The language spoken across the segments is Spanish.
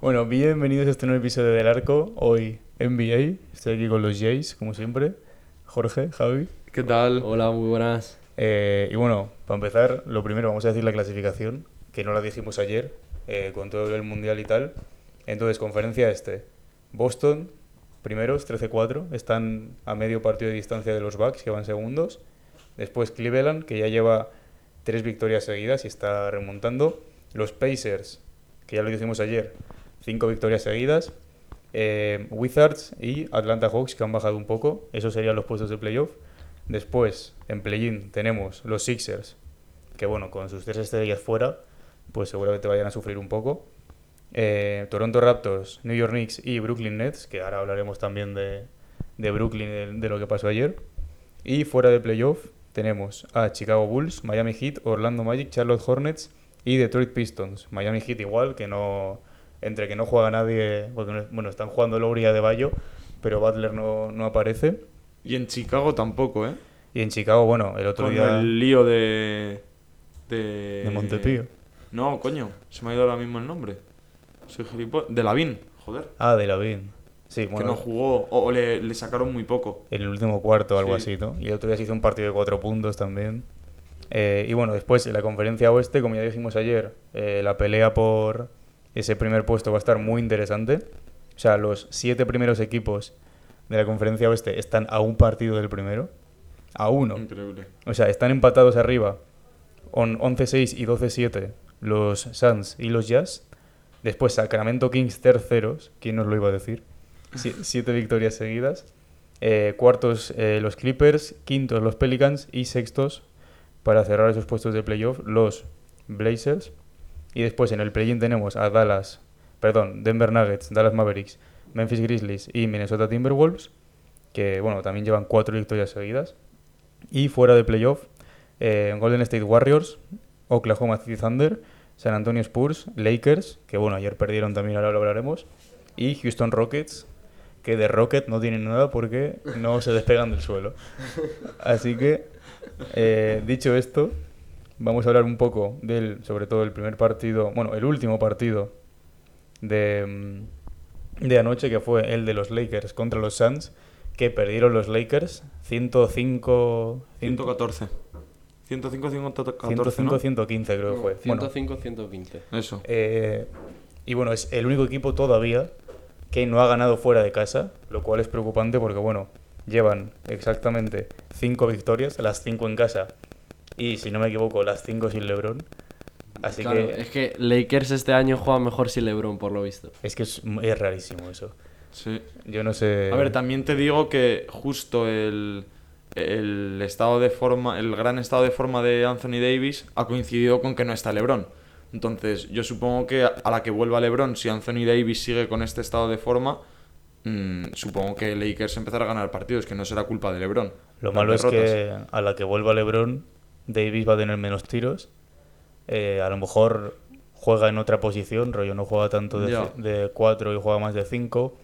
Bueno, bienvenidos a este nuevo episodio del Arco. Hoy NBA. Estoy aquí con los Jays, como siempre. Jorge, Javi. ¿Qué tal? Hola, muy buenas. Eh, y bueno, para empezar, lo primero vamos a decir la clasificación, que no la dijimos ayer, eh, con todo el mundial y tal. Entonces, conferencia este. Boston, primeros, 13-4, están a medio partido de distancia de los Bucks, que van segundos. Después Cleveland, que ya lleva tres victorias seguidas y está remontando. Los Pacers, que ya lo dijimos ayer, cinco victorias seguidas. Eh, Wizards y Atlanta Hawks, que han bajado un poco. Esos serían los puestos de playoff. Después, en play-in, tenemos los Sixers, que bueno, con sus tres estrellas fuera, pues seguramente vayan a sufrir un poco. Eh, Toronto Raptors, New York Knicks y Brooklyn Nets, que ahora hablaremos también de, de Brooklyn, de, lo que pasó ayer. Y fuera de playoff tenemos a Chicago Bulls, Miami Heat, Orlando Magic, Charlotte Hornets y Detroit Pistons. Miami Heat igual, que no entre que no juega nadie, porque no- bueno, están jugando Lowry y Adebayo, pero Butler no, no aparece. Y en Chicago tampoco, ¿eh? Y en Chicago, bueno, el otro Con día el lío de... De, de Montepío. No, coño, se me ha ido ahora mismo el nombre. Soy gilipollas. De Lavín, joder. Ah, de Lavín. Sí, que bueno, no jugó, o, o le, le sacaron muy poco. en el último cuarto o algo Sí. así, ¿no? Y el otro día se hizo un partido de cuatro puntos también. Eh, y bueno, después en la conferencia oeste, como ya dijimos ayer, eh, la pelea por ese primer puesto va a estar muy interesante. O sea, los siete primeros equipos de la conferencia oeste están a un partido del primero. A uno. Increíble. O sea, están empatados arriba. On 11-6 y 12-7 los Suns y los Jazz. Después Sacramento Kings terceros. ¿Quién nos lo iba a decir? Sie- siete victorias seguidas. Eh, cuartos eh, los Clippers. Quintos los Pelicans. Y sextos, para cerrar esos puestos de playoff, los Blazers. Y después en el play-in tenemos a Dallas, perdón, Denver Nuggets, Dallas Mavericks, Memphis Grizzlies y Minnesota Timberwolves. Que bueno, también llevan cuatro victorias seguidas. Y fuera de playoff, eh, Golden State Warriors, Oklahoma City Thunder, San Antonio Spurs, Lakers, que bueno, ayer perdieron también, ahora lo hablaremos, y Houston Rockets, que de Rocket no tienen nada porque no se despegan del suelo. Así que, eh, dicho esto, vamos a hablar un poco del, sobre todo el primer partido, bueno, el último partido de, mm, de anoche, que fue el de los Lakers contra los Suns, que perdieron los Lakers 105... 114. 105, 114, 105, ¿no? 115 creo que fue. Bueno, 105, 115. Eso. eh, y bueno, es el único equipo todavía que no ha ganado fuera de casa, lo cual es preocupante porque bueno, llevan exactamente 5 victorias, las 5 en casa y si no me equivoco, las 5 sin LeBron. Así Claro, que es que Lakers este año juega mejor sin LeBron, por lo visto. es que es, es rarísimo eso. Sí. Yo no sé. A ver, también te digo que justo el, el estado de forma, el gran estado de forma de Anthony Davis ha coincidido con que no está LeBron. Entonces, yo supongo que a la que vuelva LeBron, si Anthony Davis sigue con este estado de forma, mm, supongo que Lakers empezará a ganar partidos, que no será culpa de LeBron. Lo malo es que a la que vuelva LeBron, Davis va a tener menos tiros. Eh, a lo mejor juega en otra posición, rollo no juega tanto de, de 4 y juega más de 5.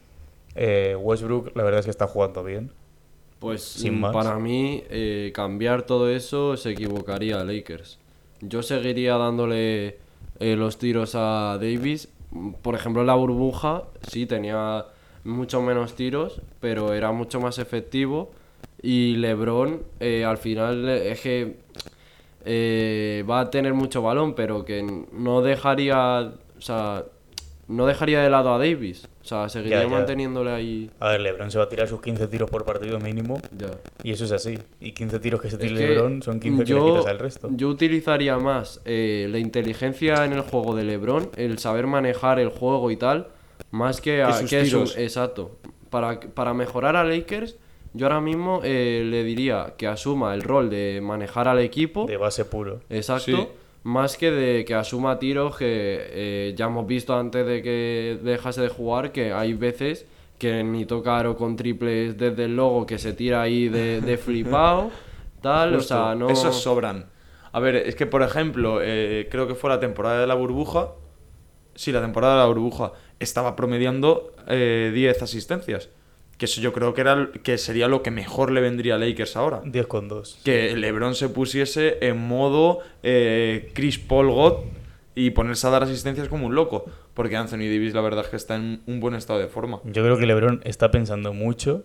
Westbrook, la verdad es que está jugando bien. Pues Sin mm, más. para mí, eh, cambiar todo eso se equivocaría a Lakers. Yo seguiría dándole eh, los tiros a Davis. Por ejemplo, en la burbuja sí tenía mucho menos tiros, pero era mucho más efectivo. Y LeBron, eh, al final, eh, es que eh, va a tener mucho balón, pero que no dejaría, o sea, no dejaría de lado a Davis. O sea, seguiría ya. manteniéndole ahí. A ver, LeBron se va a tirar sus 15 tiros por partido mínimo. Ya. Y eso es así. Y 15 tiros que se tire que LeBron son 15 que le quitas al resto. Yo utilizaría más eh, la inteligencia en el juego de LeBron, el saber manejar el juego y tal, más que, a, sus que su- tiros. exacto. Para, para mejorar a Lakers, yo ahora mismo eh, le diría que asuma el rol de manejar al equipo. De base puro. Exacto. Sí. Más que de que asuma tiros que eh, ya hemos visto antes de que dejase de jugar que hay veces que ni tocar o con triples desde el logo que se tira ahí de, de flipado, tal, o sea, no... Esos sobran. A ver, es que por ejemplo, eh, creo que fue la temporada de la burbuja. Sí, la temporada de la burbuja. Estaba promediando eh, 10 asistencias. Que eso yo creo que, era, que sería lo que mejor le vendría a Lakers ahora. 10 con 2. Que LeBron se pusiese en modo eh, Chris Paul God y ponerse a dar asistencias como un loco. Porque Anthony Davis, la verdad es que está en un buen estado de forma. Yo creo que LeBron está pensando mucho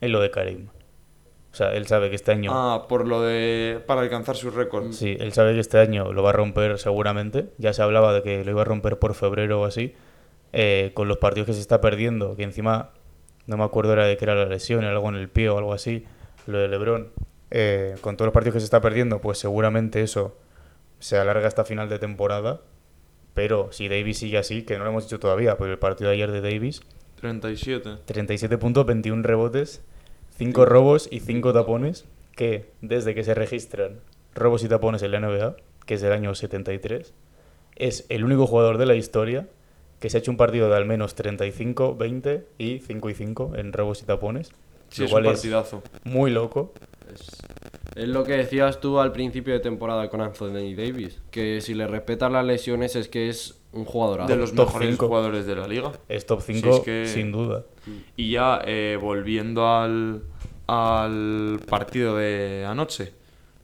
en lo de Karim. O sea, él sabe que este año. Ah, por lo de. para alcanzar sus récords. Sí, él sabe que este año lo va a romper seguramente. Ya se hablaba de que lo iba a romper por febrero o así. eh, con los partidos que se está perdiendo, que encima no me acuerdo era de que era la lesión, algo en el pie o algo así, lo de Lebron. Eh, con todos los partidos que se está perdiendo, pues seguramente eso se alarga hasta final de temporada. Pero si Davis sigue así, que no lo hemos dicho todavía, pero el partido de ayer de Davis, 37. 37 puntos, 21 rebotes, 5 robos y 5 tapones, que desde que se registran robos y tapones en la NBA, que es del año 73, es el único jugador de la historia que se ha hecho un partido de al menos 35, 20 y 5 y 5 en robos y tapones. Sí, lo es un partidazo. muy loco. Es, es lo que decías tú al principio de temporada con Anthony Davis, que si le respetas las lesiones es que es un jugador De los top mejores cinco. jugadores de la liga. Es top Sí, 5 es que- sin duda. Y ya eh, volviendo al, al partido de anoche,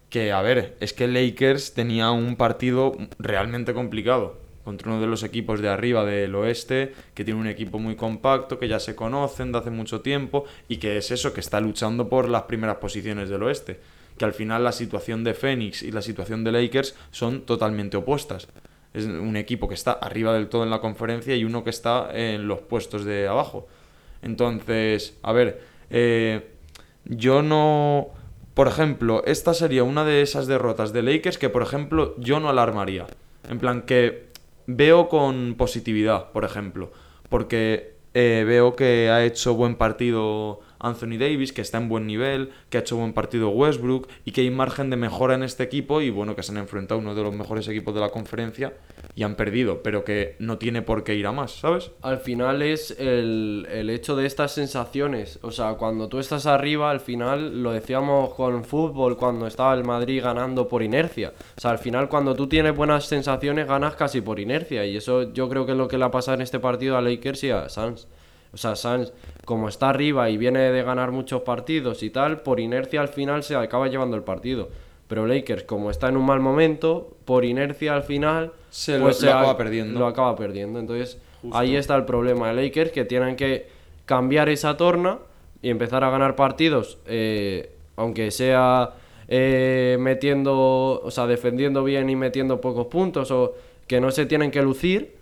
que a ver, es que Lakers tenía un partido realmente complicado contra uno de los equipos de arriba del oeste, que tiene un equipo muy compacto, que ya se conocen de hace mucho tiempo y que es eso, que está luchando por las primeras posiciones del oeste. Que al final la situación de Phoenix y la situación de Lakers son totalmente opuestas. Es un equipo que está arriba del todo en la conferencia y uno que está en los puestos de abajo. Entonces, a ver, eh, yo no... Por ejemplo, esta sería una de esas derrotas de Lakers que, por ejemplo, yo no alarmaría. En plan, que veo con positividad, por ejemplo. Porque eh, veo que ha hecho buen partido Anthony Davis, que está en buen nivel, que ha hecho buen partido Westbrook y que hay margen de mejora en este equipo y bueno, que se han enfrentado a uno de los mejores equipos de la conferencia y han perdido, pero que no tiene por qué ir a más, ¿sabes? Al final es el, el hecho de estas sensaciones. O sea, cuando tú estás arriba, al final, lo decíamos con fútbol, cuando estaba el Madrid ganando por inercia. O sea, al final, cuando tú tienes buenas sensaciones, ganas casi por inercia. Y eso yo creo que es lo que le ha pasado en este partido a Lakers y a Suns. O sea, Suns, como está arriba y viene de ganar muchos partidos y tal, por inercia al final se acaba llevando el partido. Pero Lakers, como está en un mal momento, por inercia al final Se lo- lo ha- acaba perdiendo. Lo acaba perdiendo. Entonces, ahí está el problema de Lakers, que tienen que cambiar esa torna y empezar a ganar partidos, eh, aunque sea eh, metiendo, o sea, defendiendo bien y metiendo pocos puntos, o que no se tienen que lucir,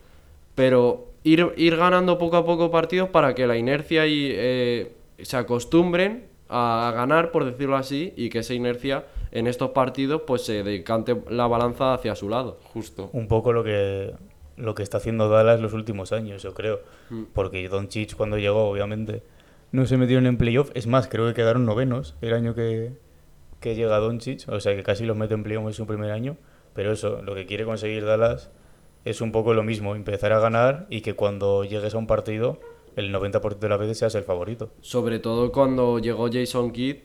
pero ir, ir ganando poco a poco partidos para que la inercia y, eh, se acostumbren a ganar, por decirlo así, y que esa inercia en estos partidos pues se decante la balanza hacia su lado. Justo. un poco lo que lo que está haciendo Dallas los últimos años, yo creo. Mm. Porque Doncic cuando llegó, obviamente, no se metieron en playoff. Es más, creo que quedaron novenos el año que, que llega Doncic. O sea, que casi los mete en playoff en su primer año. Pero eso, lo que quiere conseguir Dallas es un poco lo mismo. Empezar a ganar y que cuando llegues a un partido, el 90% de las veces seas el favorito. Sobre todo cuando llegó Jason Kidd,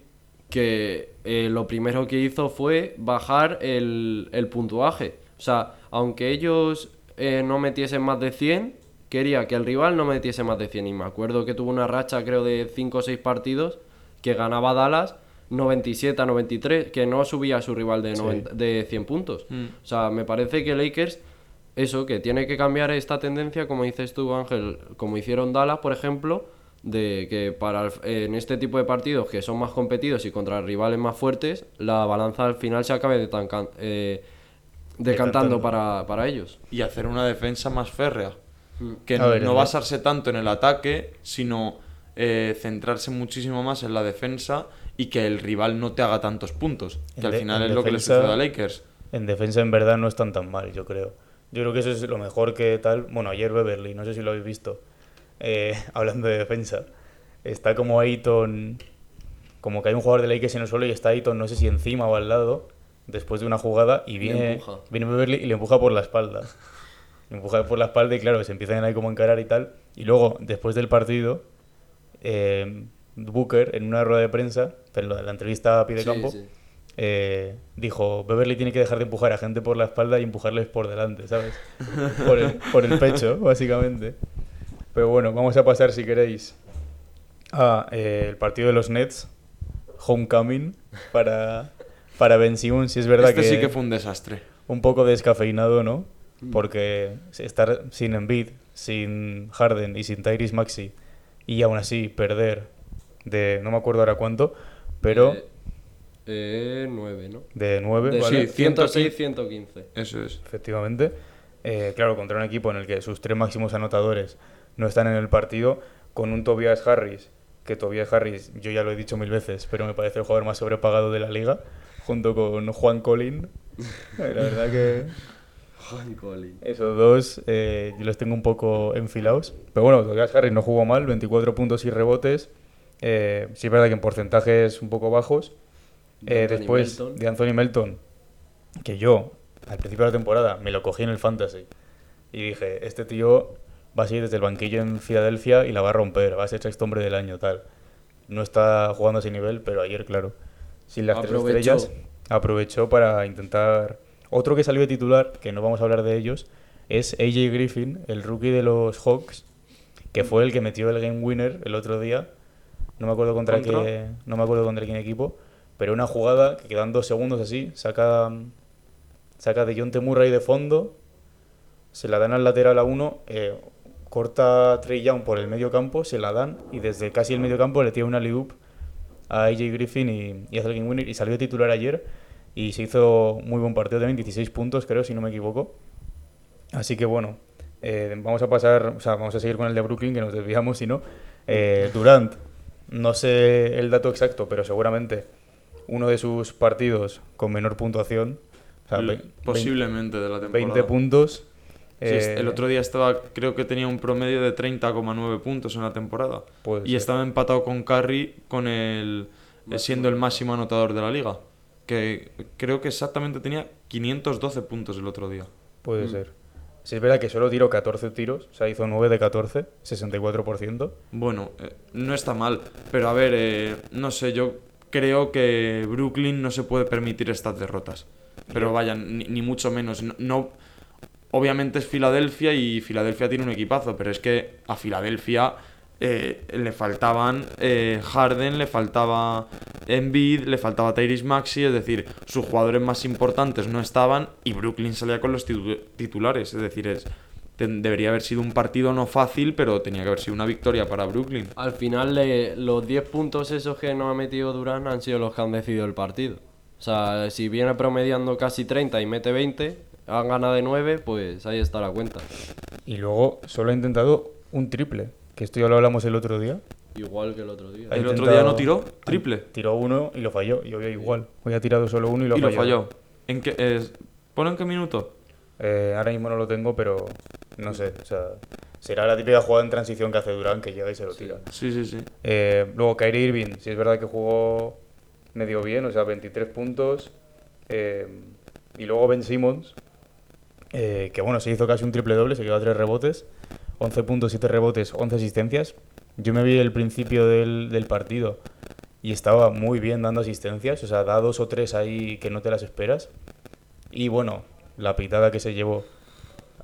que eh, lo primero que hizo fue bajar el, el puntuaje. O sea, aunque ellos eh, no metiesen más de 100, quería que el rival no metiese más de 100. Y me acuerdo que tuvo una racha, creo, de 5 o 6 partidos que ganaba Dallas 97 a 93, que no subía a su rival de, Sí. 90 de 100 puntos. Mm. O sea, me parece que Lakers, eso, que tiene que cambiar esta tendencia, como dices tú, Ángel, como hicieron Dallas, por ejemplo, de que para el- en este tipo de partidos que son más competidos y contra rivales más fuertes, la balanza al final se acabe detancan- eh, decantando para, para ellos. y hacer una defensa más férrea. Que A ver, no basarse tanto en el ataque, sino eh, centrarse muchísimo más en la defensa y que el rival no te haga tantos puntos. Que al final es lo que le sucede a Lakers. En defensa, en verdad, no están tan mal, yo creo. Yo creo que eso es lo mejor que tal. Bueno, ayer Beverly, no sé si lo habéis visto, eh, hablando de defensa. Está como Ayton, como que hay un jugador de Lakers en el suelo y está Ayton, no sé si encima o al lado, después de una jugada y viene, viene Beverly y le empuja por la espalda. Le empuja por la espalda y claro, se empiezan ahí como a encarar y tal. Y luego, después del partido, eh, Booker, en una rueda de prensa, en la entrevista a pie de Sí, campo, sí. eh, dijo, Beverly tiene que dejar de empujar a gente por la espalda y empujarles por delante, ¿sabes? Por el, por el pecho, básicamente. Pero bueno, vamos a pasar, si queréis, a eh, el partido de los Nets, Homecoming, para, para Ben Simmons. Si es verdad este que sí que fue un desastre. un poco descafeinado, ¿no? Porque estar sin Embiid, sin Harden y sin Tyrese Maxi y aún así perder de no me acuerdo ahora cuánto, pero Eh, eh, 9, ¿no? de 9, De ¿vale? sí, 106, 115. Eso es. efectivamente. Eh, claro, contra un equipo en el que sus tres máximos anotadores no están en el partido, con un Tobias Harris, que Tobias Harris, yo ya lo he dicho mil veces, pero me parece el jugador más sobrepagado de la liga, junto con Juan Colin. La verdad que Juan Colin. Esos dos eh, yo los tengo un poco enfilados. Pero bueno, Tobias Harris no jugó mal, 24 puntos y rebotes. Eh, sí es verdad que en porcentajes un poco bajos. Eh, después Melton. de Anthony Melton, que yo al principio de la temporada me lo cogí en el Fantasy. Y dije, este tío va a seguir desde el banquillo en Filadelfia y la va a romper, va a ser sexto hombre del año, tal. No está jugando a ese nivel, pero ayer, claro, sin las tres estrellas, aprovechó para intentar... Otro que salió de titular, que no vamos a hablar de ellos, es AJ Griffin, el rookie de los Hawks, que fue el que metió el game winner el otro día. No me acuerdo contra, ¿Contra? qué, no me acuerdo contra quién equipo, pero una jugada que quedan dos segundos así, saca, saca de John Murray de fondo, se la dan al lateral a uno, eh, corta Trey Young por el medio campo, se la dan y desde casi el medio campo le tira una loop a AJ Griffin y, y el game winner y salió titular ayer y se hizo muy buen partido también, 16 puntos creo, si no me equivoco. Así que bueno, eh, vamos a pasar, o sea, vamos a seguir con el de Brooklyn, que nos desviamos si no. Eh, Durant, no sé el dato exacto, pero seguramente uno de sus partidos con menor puntuación. O sea, Posiblemente de la temporada. 20 puntos. Sí, es- eh, el otro día estaba, creo que tenía un promedio de 30,9 puntos en la temporada. Puede y ser. estaba empatado con Curry con el eh, siendo el máximo anotador de la liga. Que creo que exactamente tenía 512 puntos el otro día. Puede ser. Si es verdad que solo tiró 14 tiros, o sea, hizo 9 de 14, 64%. Bueno, eh, no está mal. Pero a ver, eh, no sé, yo creo que Brooklyn no se puede permitir estas derrotas. Pero vaya, ni, ni mucho menos. No, no- obviamente es Filadelfia y Filadelfia tiene un equipazo, pero es que a Filadelfia eh, le faltaban eh, Harden, le faltaba Embiid, le faltaba Tyrese Maxi, es decir, sus jugadores más importantes no estaban y Brooklyn salía con los titu- titulares, es decir, es, debería haber sido un partido no fácil, pero tenía que haber sido una victoria para Brooklyn. Al final, los 10 puntos esos que no ha metido Durán han sido los que han decidido el partido. O sea, si viene promediando casi 30 y mete 20, han ganado de 9, pues ahí está la cuenta. Y luego solo ha intentado un triple, que esto ya lo hablamos el otro día. Igual que el otro día. Ha ¿El otro día no tiró? ¿Triple? Tiró uno y lo falló, y hoy igual. Hoy ha tirado solo uno y lo y lo falló. falló. ¿En qué, es, ¿Pone en qué minuto? Eh, ahora mismo no lo tengo, pero no sé. O sea, será la típica jugada en transición que hace Durán, que llega y se lo tira. Sí, sí, sí. Eh, luego Kyrie Irving, si es verdad que jugó medio bien, o sea, 23 puntos. Eh, y luego Ben Simmons, eh, que bueno, se hizo casi un triple doble, se quedó a 3 rebotes, 11 puntos, 7 rebotes, 11 asistencias. Yo me vi el principio del, del partido y estaba muy bien dando asistencias, o sea, da dos o tres ahí que no te las esperas. Y bueno, la pitada que se llevó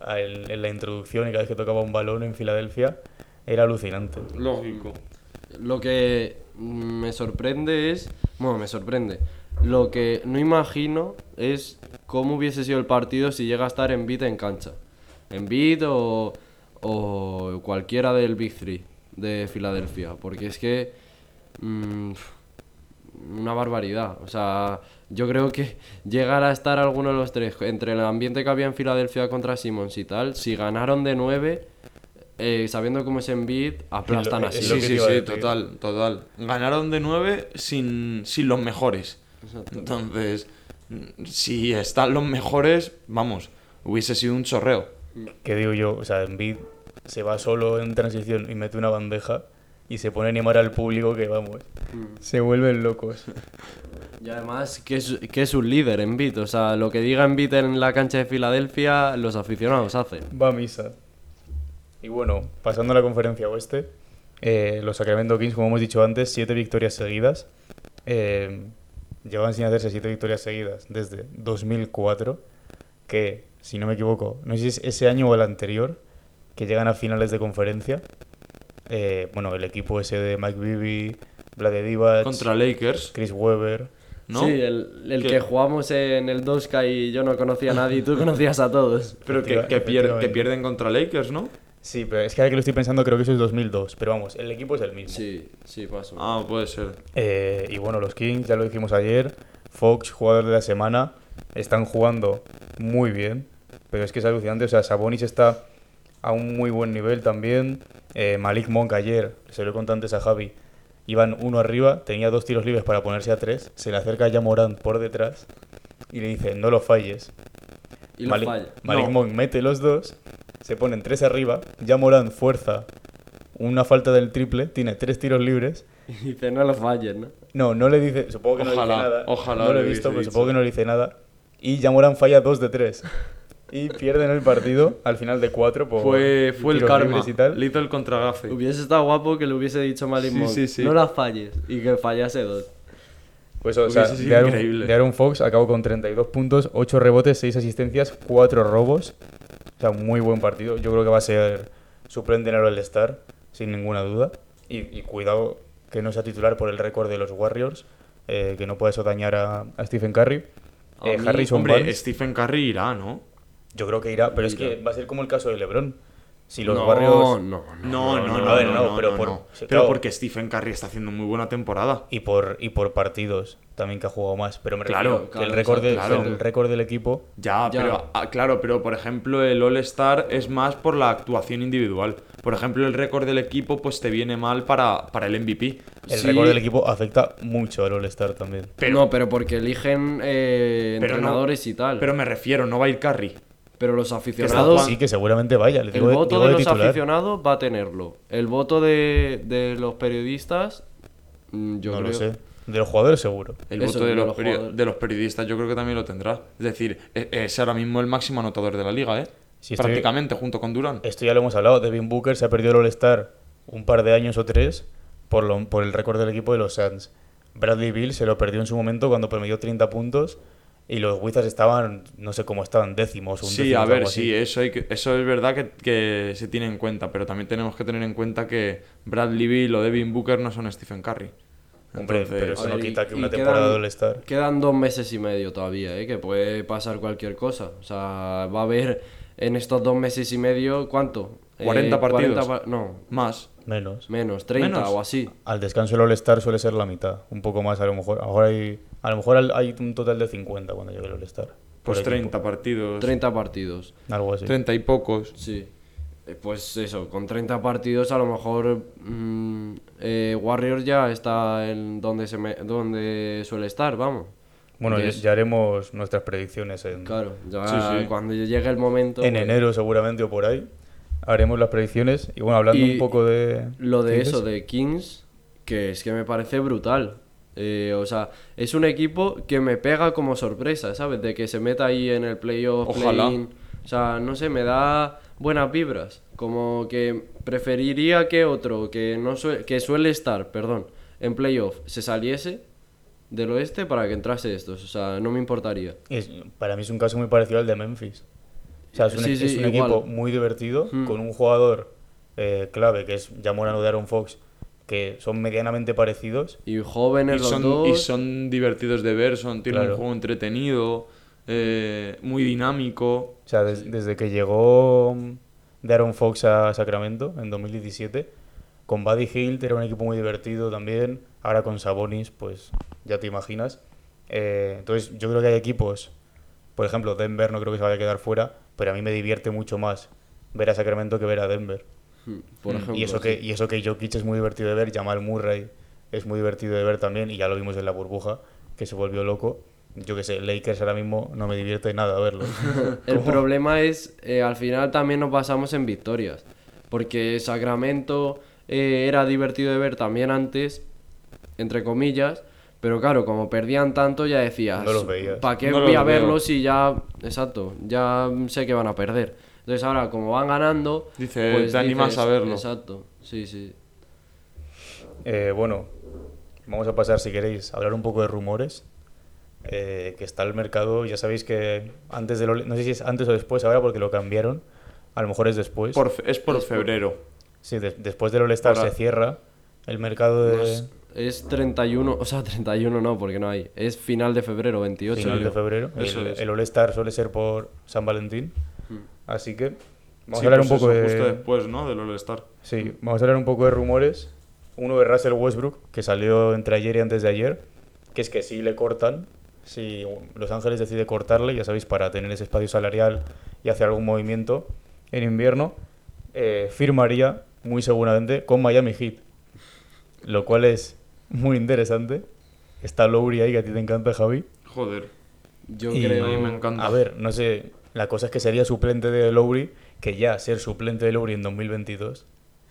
en la introducción y cada vez que tocaba un balón en Filadelfia era alucinante. Lógico. Lo que me sorprende es. Bueno, me sorprende. Lo que no imagino es cómo hubiese sido el partido si llega a estar en beat en cancha. En beat o, o cualquiera del Big Three de Filadelfia. Porque es que. mm, una barbaridad. O sea, yo creo que llegar a estar alguno de los tres, entre el ambiente que había en Filadelfia contra Simmons y tal, si ganaron de 9, sabiendo cómo es en beat, aplastan lo- así. Sí, sí, sí, total, total. Ganaron de 9 sin, sin los mejores. Entonces, mm, si están los mejores, vamos, hubiese sido un chorreo. que digo yo, o sea, Embiid se va solo en transición y mete una bandeja y se pone a animar al público que vamos, se vuelven locos. Y además que es, que es un líder en beat. O sea, lo que diga en beat en la cancha de Filadelfia, los aficionados hacen. Va a misa. Y bueno, pasando a la conferencia oeste, eh, los Sacramento Kings, como hemos dicho antes, siete victorias seguidas. Eh, llevan sin hacerse siete victorias seguidas desde 2004, que, si no me equivoco, no sé si es ese año o el anterior, que llegan a finales de conferencia. Eh, bueno, el equipo ese de Mike Bibby, Vlade Divac, Contra Lakers, Chris Webber. ¿no? Sí, el, el Que- jugamos en el 2K y yo no conocía a nadie y tú conocías a todos. Pero que, que, pier- que efectivamente. pierden contra Lakers, ¿no? Sí, pero es que ahora que lo estoy pensando creo que eso es 2002, pero vamos, el equipo es el mismo. Sí, sí, pasó. Ah, puede ser. Eh, y bueno, los Kings, ya lo dijimos ayer, Fox, jugador de la semana, están jugando muy bien, pero es que es alucinante, o sea, Sabonis está a un muy buen nivel también, eh, Malik Monk ayer, se lo conté antes a Javi, iban uno arriba, tenía dos tiros libres para ponerse a tres, se le acerca ya Morán por detrás y le dice, no lo falles. y lo Malik, falla. Malik No. Monk mete los dos, se ponen tres arriba, ya Morán fuerza una falta del triple, tiene tres tiros libres Y dice, no lo falles, ¿no? no, no le dice, supongo que no le Ojalá, dice nada. ojalá no lo he le visto, pero dicho. supongo que no le dice nada. Y Jamoran falla 2 de 3. Y pierden el partido al final de 4 por Fue, fue el karma. y tal. Little contra Gafe. Hubiese estado guapo que le hubiese dicho Malik Sí, Monk, sí, sí. no la falles y que fallase dos. Pues o sea, de Aaron, increíble. de Aaron Fox acabó con 32 puntos, 8 rebotes, 6 asistencias, 4 robos. O sea, muy buen partido. Yo creo que va a ser suplente en el All-Star, sin ninguna duda. Y, y cuidado que no sea titular por el récord de los Warriors, eh, que no puede eso dañar a, a Stephen Curry. A Eh, mí, Harrison Hombre, Barnes. Stephen Curry irá, ¿no? Yo creo que irá, pero es que va a ser como el caso de LeBron. Si los no, no, no. No, no, no, a ver, no, no, no, pero por- claro. porque Stephen Curry está haciendo muy buena temporada. Y por, y por partidos también que ha jugado más. Pero me Claro, refiero que claro, el, récord de- claro. el récord del equipo. Ya, Ya. pero ah, claro, pero por ejemplo el All-Star es más por la actuación individual. Por ejemplo, el récord del equipo pues te viene mal para, para el MVP. El Sí. récord del equipo afecta mucho al All-Star también. Pero, no, pero porque eligen eh, no- entrenadores y tal. Pero Pero, me refiero, no va a ir Curry. Los está aficionados, Sí, que seguramente vaya. El digo, voto digo de de los titular. aficionados va a tenerlo. El voto de, de los periodistas, mm, yo no creo. lo sé. De los jugadores seguro. El Eso, voto de de los, los de los periodistas yo creo que también lo tendrá. Es decir, e- es ahora mismo el máximo anotador de la liga, ¿eh? Sí, estoy- Prácticamente, junto con Durant. Esto ya lo hemos hablado. Devin Booker se ha perdido el All-Star un par de años o tres por, lo- por el récord del equipo de los Suns. Bradley Bill se lo perdió en su momento cuando promedió 30 puntos y los Wizards estaban, no sé cómo estaban, décimos. Sí, undécimos, a algo ver, así. sí, eso, hay que- eso es verdad que, que se tiene en cuenta, pero también tenemos que tener en cuenta que Bradley Beal o Devin Booker no son Stephen Curry. Hombre, Entonces, pero eso no y- quita que y una quedan- temporada de All-Star. Quedan dos meses y medio todavía, ¿eh? que puede pasar cualquier cosa. O sea, va a haber en estos dos meses y medio, ¿cuánto? 40 partidos. pa- no, Más. Menos. menos, 30 Menos. o así. Al descanso el All-Star suele ser la mitad, un poco más a lo mejor. A lo mejor hay, a lo mejor hay un total de 50 cuando llegue el All-Star. Pues equipo. 30 partidos. 30 partidos, Algo así. 30 y pocos. sí. Eh, Pues eso, con 30 partidos a lo mejor mm, eh, Warriors ya está en donde, se me- donde suele estar, vamos. Bueno, ya, haremos nuestras predicciones en, Claro, ya Sí, sí. cuando llegue el momento... en pues, enero seguramente o por ahí. Haremos las predicciones. Y bueno, hablando Y un poco de... Lo de ¿qué eso, dices? de Kings, que es que me parece brutal. Eh, o sea, es un equipo que me pega como sorpresa, ¿sabes? De que se meta ahí en el playoff, Ojalá. O sea, no sé, me da buenas vibras. Como que preferiría que otro que, no sue- que suele estar, perdón, en playoff se saliese del oeste para que entrase estos. O sea, no me importaría. Es- para mí es un caso muy parecido al de Memphis. O sea, es un, Sí, es sí, un igual. equipo muy divertido, Mm. con un jugador eh, clave que es Jamorano de Aaron Fox, que son medianamente parecidos. Y jóvenes Y los son, dos. y son divertidos de ver, son, tienen Claro. un juego entretenido, eh, muy dinámico. O sea, des- desde que llegó mm, de Aaron Fox a Sacramento en 2017, con Buddy Hilt era un equipo muy divertido también. Ahora con Sabonis, pues ya te imaginas. Eh, entonces, yo creo que hay equipos, por ejemplo, Denver no creo que se vaya a quedar fuera, pero a mí me divierte mucho más ver a Sacramento que ver a Denver. Mm, Por Mm, ejemplo, Y eso, sí. que, y eso que Jokic es muy divertido de ver, Jamal Murray es muy divertido de ver también, y ya lo vimos en la burbuja, que se volvió loco. Yo que sé, Lakers ahora mismo no me divierte nada verlo. El problema es, eh, al final también nos basamos en victorias. Porque Sacramento eh, era divertido de ver también antes, entre comillas. Pero claro, como perdían tanto, ya decías, No los veías. ¿para qué No voy a verlos si ya, exacto, ya sé que van a perder? Entonces ahora, como van ganando, pues Dice, te animas a verlo. Exacto, sí, sí. Eh, bueno, vamos a pasar, si queréis, a hablar un poco de rumores. eh, que está el mercado, ya sabéis que antes del All- no sé si es antes o después ahora porque lo cambiaron, a lo mejor es después. Por es por febrero. Sí, de- después del All-Star se cierra el mercado de es, es 31, o sea, 31 no, porque no hay. Es final de febrero, 28. final de febrero. Eso el es. el All-Star suele ser por San Valentín. Así que vamos Sí, a hablar pues un poco eso, de Justo después, ¿no? Del All-Star. Sí, vamos a hablar un poco de rumores. Uno de Russell Westbrook, que salió entre ayer y antes de ayer, que es que si le cortan, si Los Ángeles decide cortarle, ya sabéis, para tener ese espacio salarial y hacer algún movimiento en invierno, eh, firmaría muy seguramente con Miami Heat. Lo cual es muy interesante. Está Lowry ahí, que a ti te encanta, Javi. Joder. Yo Y- creo. A mí me encanta. A ver, no sé, la cosa es que sería suplente de Lowry, que ya ser suplente de Lowry en 2022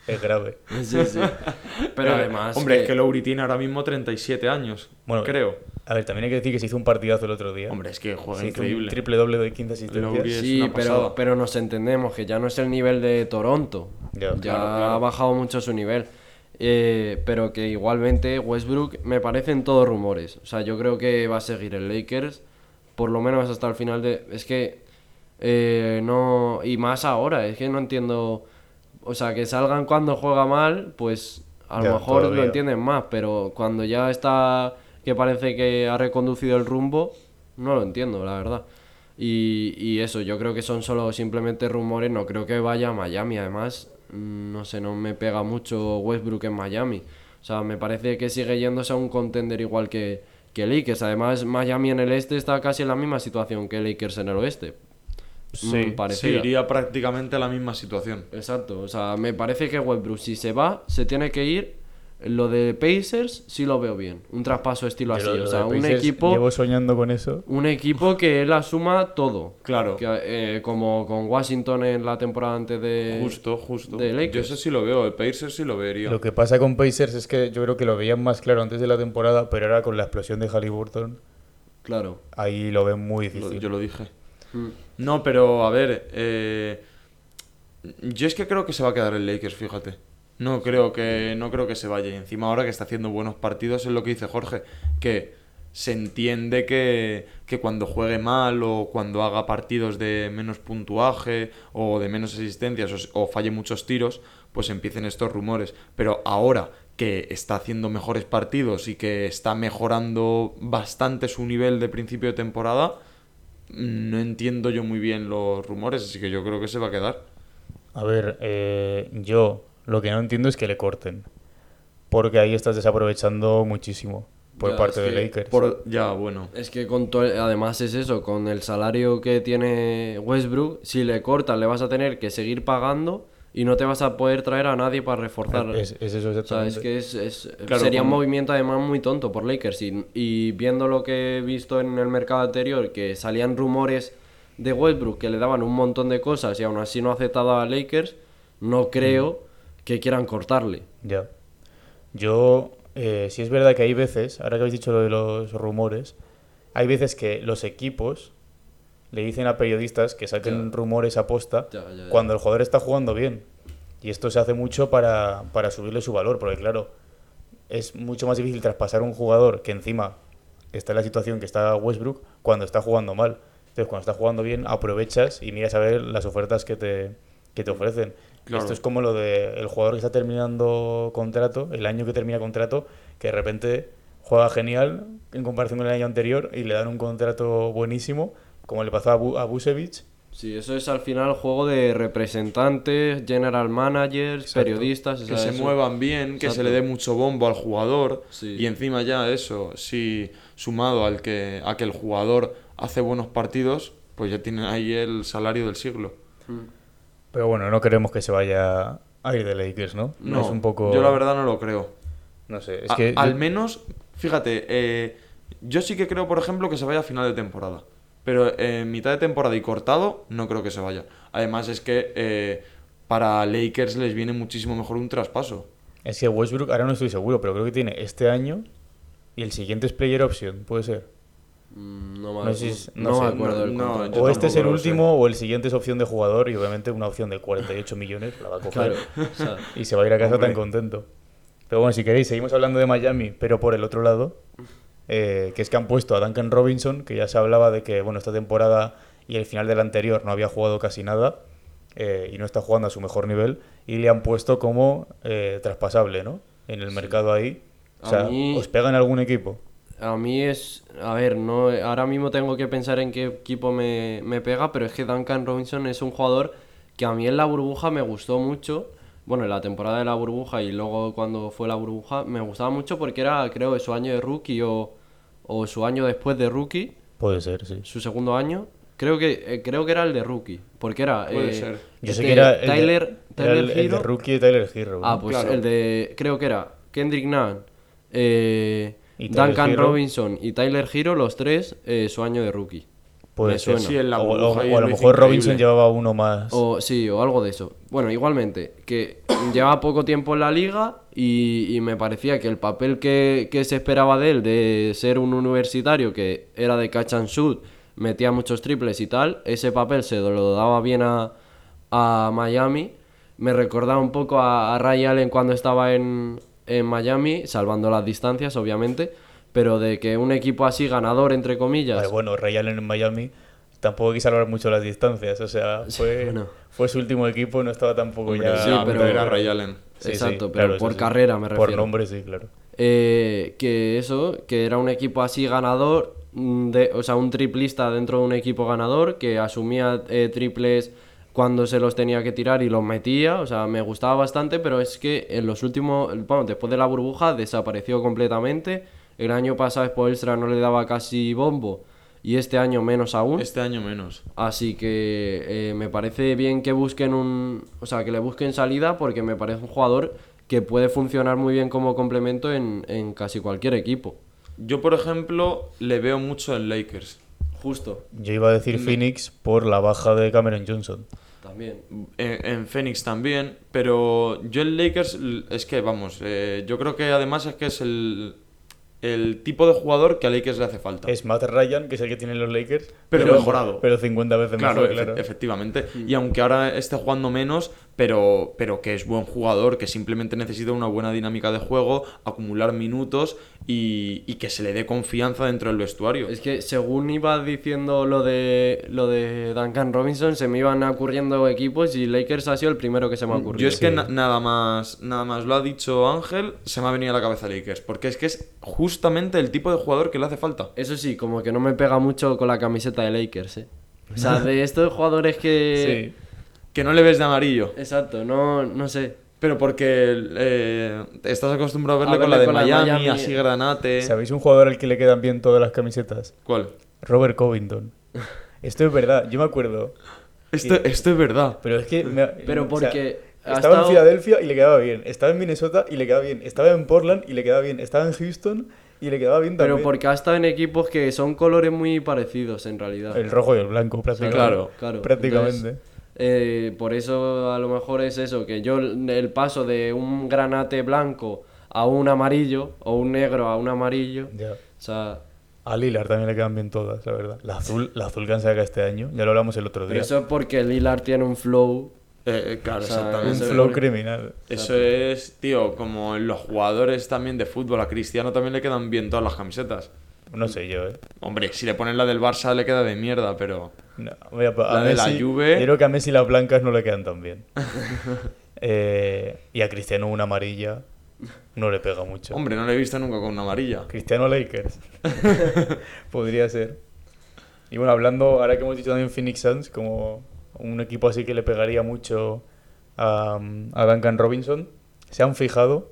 es grave. Sí, sí. Pero además. Hombre, que- es que Lowry tiene ahora mismo 37 años. Bueno, creo. A ver, también hay que decir que se hizo un partidazo el otro día. Hombre, es que juega Se hizo un increíble. triple doble de 15 asistencias. Sí, pero, pero nos entendemos que ya no es el nivel de Toronto. Ya, Ya, claro, claro. ha bajado mucho su nivel. Eh, pero que igualmente Westbrook me parecen todos rumores. O sea, yo creo que va a seguir el Lakers por lo menos hasta el final de... Es que eh, no... Y más ahora, es que no entiendo... O sea, que salgan cuando juega mal, pues a lo mejor todavía. lo entienden más, pero cuando ya está que parece que ha reconducido el rumbo, no lo entiendo, la verdad. Y, y eso, yo creo que son solo simplemente rumores, no creo que vaya a Miami. Además, mm, no sé, no me pega mucho Westbrook en Miami. O sea, me parece que sigue yéndose a un contender igual que, que Lakers. Además, Miami en el este está casi en la misma situación que Lakers en el oeste. Sí, Se parecida. iría prácticamente a la misma situación. Exacto, o sea, me parece que Westbrook si se va, se tiene que ir. Lo de Pacers sí lo veo bien, un traspaso estilo Yo así, lo- lo o sea, un equipo, Llevo soñando con eso. un equipo que él asuma todo. Claro. Que, eh, como con Washington en la temporada antes de Justo, justo. de Yo Lakers. eso sí lo veo. El Pacers sí lo vería. Lo que pasa con Pacers es que yo creo que lo veían más claro antes de la temporada, pero ahora con la explosión de Halliburton, Claro. ahí lo ven muy Lo- difícil. yo lo dije. Mm. No, pero a ver, eh, yo es que creo que se va a quedar el Lakers, fíjate. No creo que no creo que se vaya. Y encima ahora que está haciendo buenos partidos es lo que dice Jorge, que se entiende que, que cuando juegue mal o cuando haga partidos de menos puntuaje o de menos asistencias o, o falle muchos tiros, pues empiecen estos rumores. Pero ahora que está haciendo mejores partidos y que está mejorando bastante su nivel de principio de temporada, no entiendo yo muy bien los rumores, así que yo creo que se va a quedar. A ver, eh, yo lo que no entiendo es que le corten. Porque ahí estás desaprovechando muchísimo por Ya, parte de que Lakers. Por, ya, bueno. Es que con todo, además es eso, con el salario que tiene Westbrook, si le cortan le vas a tener que seguir pagando y no te vas a poder traer a nadie para reforzar. Es, es eso O sea, exactamente. es que es, es- Claro, sería un movimiento además muy tonto por Lakers. Y, y viendo lo que he visto en el mercado anterior, que salían rumores de Westbrook que le daban un montón de cosas y aún así no aceptaba a Lakers, no creo que quieran cortarle. Ya. Yo, eh, sí es verdad que hay veces, ahora que habéis dicho lo de los rumores, hay veces que los equipos le dicen a periodistas que saquen Ya. rumores a posta Ya, ya, ya. cuando el jugador está jugando bien. Y esto se hace mucho para, para subirle su valor, porque claro, es mucho más difícil traspasar un jugador que encima está en la situación que está Westbrook cuando está jugando mal. Entonces, cuando está jugando bien, aprovechas y miras a ver las ofertas que te, que te ofrecen. Claro. Esto es como lo de el jugador que está terminando contrato, el año que termina contrato, que de repente juega genial en comparación con el año anterior y le dan un contrato buenísimo, como le pasó a, Bu- a Busevich. Sí, eso es al final juego de representantes, general managers, Exacto. periodistas. Que se eso- muevan bien, que se le dé mucho bombo al jugador. Sí. Y encima ya eso, si sumado al que, a que el jugador hace buenos partidos, pues ya tienen ahí el salario del siglo. Pero bueno, no queremos que se vaya a ir de Lakers, ¿no? No, es un poco... yo la verdad no lo creo. No sé, es A- que... al menos, fíjate, eh, yo sí que creo, por ejemplo, que se vaya a final de temporada. Pero en mitad de temporada y cortado, no creo que se vaya. Además es que eh, para Lakers les viene muchísimo mejor un traspaso. Es que Westbrook, ahora no estoy seguro, pero creo que tiene este año y el siguiente es player option, puede ser. Mm, No me, No sé si- no no me acuerdo no, o este es el último o el siguiente es opción de jugador y obviamente una opción de 48 millones la va a coger Claro, o sea, y se va a ir a casa Hombre. tan contento. Pero bueno, si queréis, seguimos hablando de Miami, pero por el otro lado, eh, que es que han puesto a Duncan Robinson, que ya se hablaba de que, bueno, esta temporada y el final de la anterior no había jugado casi nada eh, y no está jugando a su mejor nivel, y le han puesto como eh, traspasable, ¿no? En el mercado ahí. O sea, mí- ¿os pega en algún equipo? A mí es. A ver, no, ahora mismo tengo que pensar en qué equipo me, me pega, pero es que Duncan Robinson es un jugador que a mí en la burbuja me gustó mucho. Bueno, en la temporada de la burbuja y luego cuando fue la burbuja me gustaba mucho porque era, creo, su año de rookie o, o su año después de rookie, Puede ser, sí. su segundo año. Creo que, eh, creo que era el de rookie, porque era. Puede eh, ser. Yo sé que era el, de- Tyler, era Tyler el- el de Hero. rookie de Tyler Hero. Ah, pues Claro. el de. Creo que era Kendrick Nunn, eh, Y Tyler Duncan Hero. Robinson y Tyler Hero, los tres, eh, su año de rookie. Puede me ser. suena. Sí, en la o, o- y a lo mejor Robinson llevaba uno más. O, sí, o algo de eso. Bueno, igualmente, que lleva poco tiempo en la liga y, y me parecía que el papel que, que se esperaba de él, de ser un universitario que era de catch and shoot, metía muchos triples y tal, ese papel se lo daba bien a, a Miami. Me recordaba un poco a, a Ray Allen cuando estaba en, en Miami, salvando las distancias, obviamente, pero de que un equipo así ganador, entre comillas, Vale, bueno, Ray Allen en Miami tampoco quiso salvar mucho las distancias. O sea, fue, bueno. fue su último equipo, no estaba tampoco Hombre, ya. sí, pero- era Ray Allen. Sí, sí, Exacto, pero claro, por sí. carrera me Por refiero. nombre, sí, claro. Eh, que eso, que era un equipo así ganador, mm, de, o sea, un triplista dentro de un equipo ganador, que asumía eh, triples cuando se los tenía que tirar y los metía, o sea, me gustaba bastante, pero es que en los últimos, bueno, después de la burbuja desapareció completamente, el año pasado Spoelstra no le daba casi bombo y este año menos aún. Este año menos. Así que eh, me parece bien que busquen un. O sea, que le busquen salida porque me parece un jugador que puede funcionar muy bien como complemento en, en casi cualquier equipo. Yo, por ejemplo, le veo mucho en Lakers. Justo, Yo iba a decir Phoenix por la baja de Cameron Johnson. también. En, en Phoenix también, pero yo en Lakers es que, vamos, eh, yo creo que además es que es el, el tipo de jugador que a Lakers le hace falta. Es Matt Ryan, que es el que tienen los Lakers. Pero mejorado. Pero 50 veces Claro, mejor, efe- claro. efectivamente. Y aunque ahora esté jugando menos, pero, pero que es buen jugador, que simplemente necesita una buena dinámica de juego, acumular minutos y, y que se le dé confianza dentro del vestuario. Es que según iba diciendo lo de lo de Duncan Robinson, se me iban ocurriendo equipos y Lakers ha sido el primero que se me ha ocurrido. Yo es que na- nada más nada más lo ha dicho Ángel, se me ha venido a la cabeza Lakers, porque es que es justamente el tipo de jugador que le hace falta. Eso sí, como que no me pega mucho con la camiseta de Lakers, ¿eh? O sea, de estos jugadores que... Sí. Que no le ves de amarillo, Exacto, no, no sé. pero porque eh, estás acostumbrado a verle, A con la de con Miami, Miami. así granate. ¿Sabéis un jugador al que le quedan bien todas las camisetas? ¿Cuál? Robert Covington. Esto es verdad, yo me acuerdo. Esto, esto es verdad. Pero es que. me- Pero o sea, porque estaba estado- en Filadelfia y le quedaba bien. Estaba en Minnesota y le quedaba bien. Estaba en Portland y le quedaba bien. Estaba en Houston y le quedaba bien también. Pero porque ha estado en equipos que son colores muy parecidos en realidad. El rojo y el blanco, prácticamente. claro, Claro, Prácticamente. entonces, eh, por eso a lo mejor es eso, que yo el paso de un granate blanco a un amarillo o un negro a un amarillo, Ya. o sea, A Lillard también le quedan bien todas, la verdad. La azul, la azul que han sacado este año, ya lo hablamos el otro pero día. eso es porque Lillard tiene un flow. Eh, eh, claro, O sea, Un exactamente. eso- flow criminal. Eso es, tío, como en los jugadores también de fútbol. A Cristiano también le quedan bien todas las camisetas. No sé yo, eh. Hombre, si le ponen la del Barça le queda de mierda, pero... No, voy a, a La de la Messi- Juve. Yo creo que a Messi las blancas no le quedan tan bien. Eh, y a Cristiano una amarilla no le pega mucho. Hombre, no le he visto nunca con una amarilla. Cristiano Lakers. Podría ser. Y bueno, hablando, ahora que hemos dicho también Phoenix Suns, como un equipo así que le pegaría mucho a, a Duncan Robinson, se han fijado